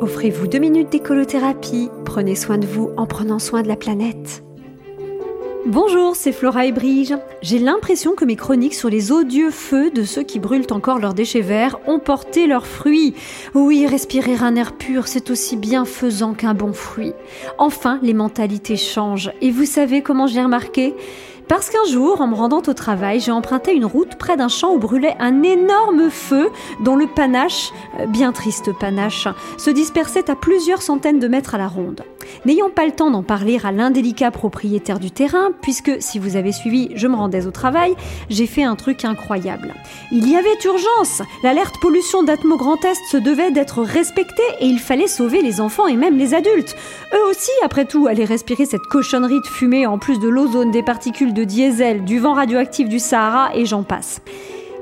Offrez-vous deux minutes d'écolothérapie. Prenez soin de vous en prenant soin de la planète. Bonjour, c'est Flora et Brige. J'ai l'impression que mes chroniques sur les odieux feux de ceux qui brûlent encore leurs déchets verts ont porté leurs fruits. Oui, respirer un air pur, c'est aussi bienfaisant qu'un bon fruit. Enfin, les mentalités changent. Et vous savez comment j'ai remarqué? Parce qu'un jour, en me rendant au travail, j'ai emprunté une route près d'un champ où brûlait un énorme feu dont le panache, euh, bien triste panache, se dispersait à plusieurs centaines de mètres à la ronde. N'ayant pas le temps d'en parler à l'indélicat propriétaire du terrain, puisque si vous avez suivi, je me rendais au travail, j'ai fait un truc incroyable. Il y avait urgence L'alerte pollution d'Atmo Grand Est se devait d'être respectée et il fallait sauver les enfants et même les adultes. Eux aussi, après tout, allaient respirer cette cochonnerie de fumée en plus de l'ozone, des particules de diesel, du vent radioactif du Sahara et j'en passe.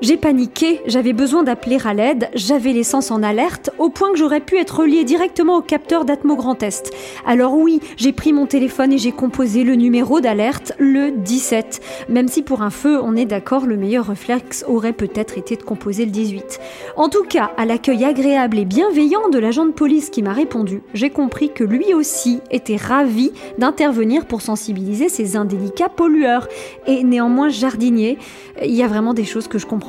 J'ai paniqué, j'avais besoin d'appeler à l'aide, j'avais l'essence en alerte, au point que j'aurais pu être relié directement au capteur d'Atmo Grand Est. Alors oui, j'ai pris mon téléphone et j'ai composé le numéro d'alerte, le 17. Même si pour un feu, on est d'accord, le meilleur réflexe aurait peut-être été de composer le 18. En tout cas, à l'accueil agréable et bienveillant de l'agent de police qui m'a répondu, j'ai compris que lui aussi était ravi d'intervenir pour sensibiliser ces indélicats pollueurs. Et néanmoins jardinier, il y a vraiment des choses que je comprends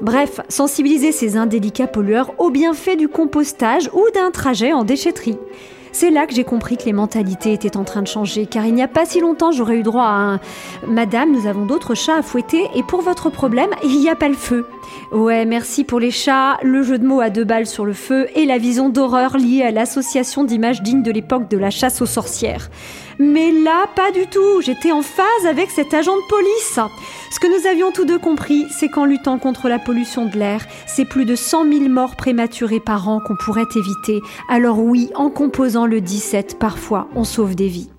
Bref, sensibiliser ces indélicats pollueurs au bienfait du compostage ou d'un trajet en déchetterie. C'est là que j'ai compris que les mentalités étaient en train de changer, car il n'y a pas si longtemps j'aurais eu droit à un Madame, nous avons d'autres chats à fouetter, et pour votre problème, il n'y a pas le feu. Ouais, merci pour les chats, le jeu de mots à deux balles sur le feu et la vision d'horreur liée à l'association d'images dignes de l'époque de la chasse aux sorcières. Mais là, pas du tout, j'étais en phase avec cet agent de police. Ce que nous avions tous deux compris, c'est qu'en luttant contre la pollution de l'air, c'est plus de 100 000 morts prématurées par an qu'on pourrait éviter. Alors oui, en composant le 17, parfois, on sauve des vies.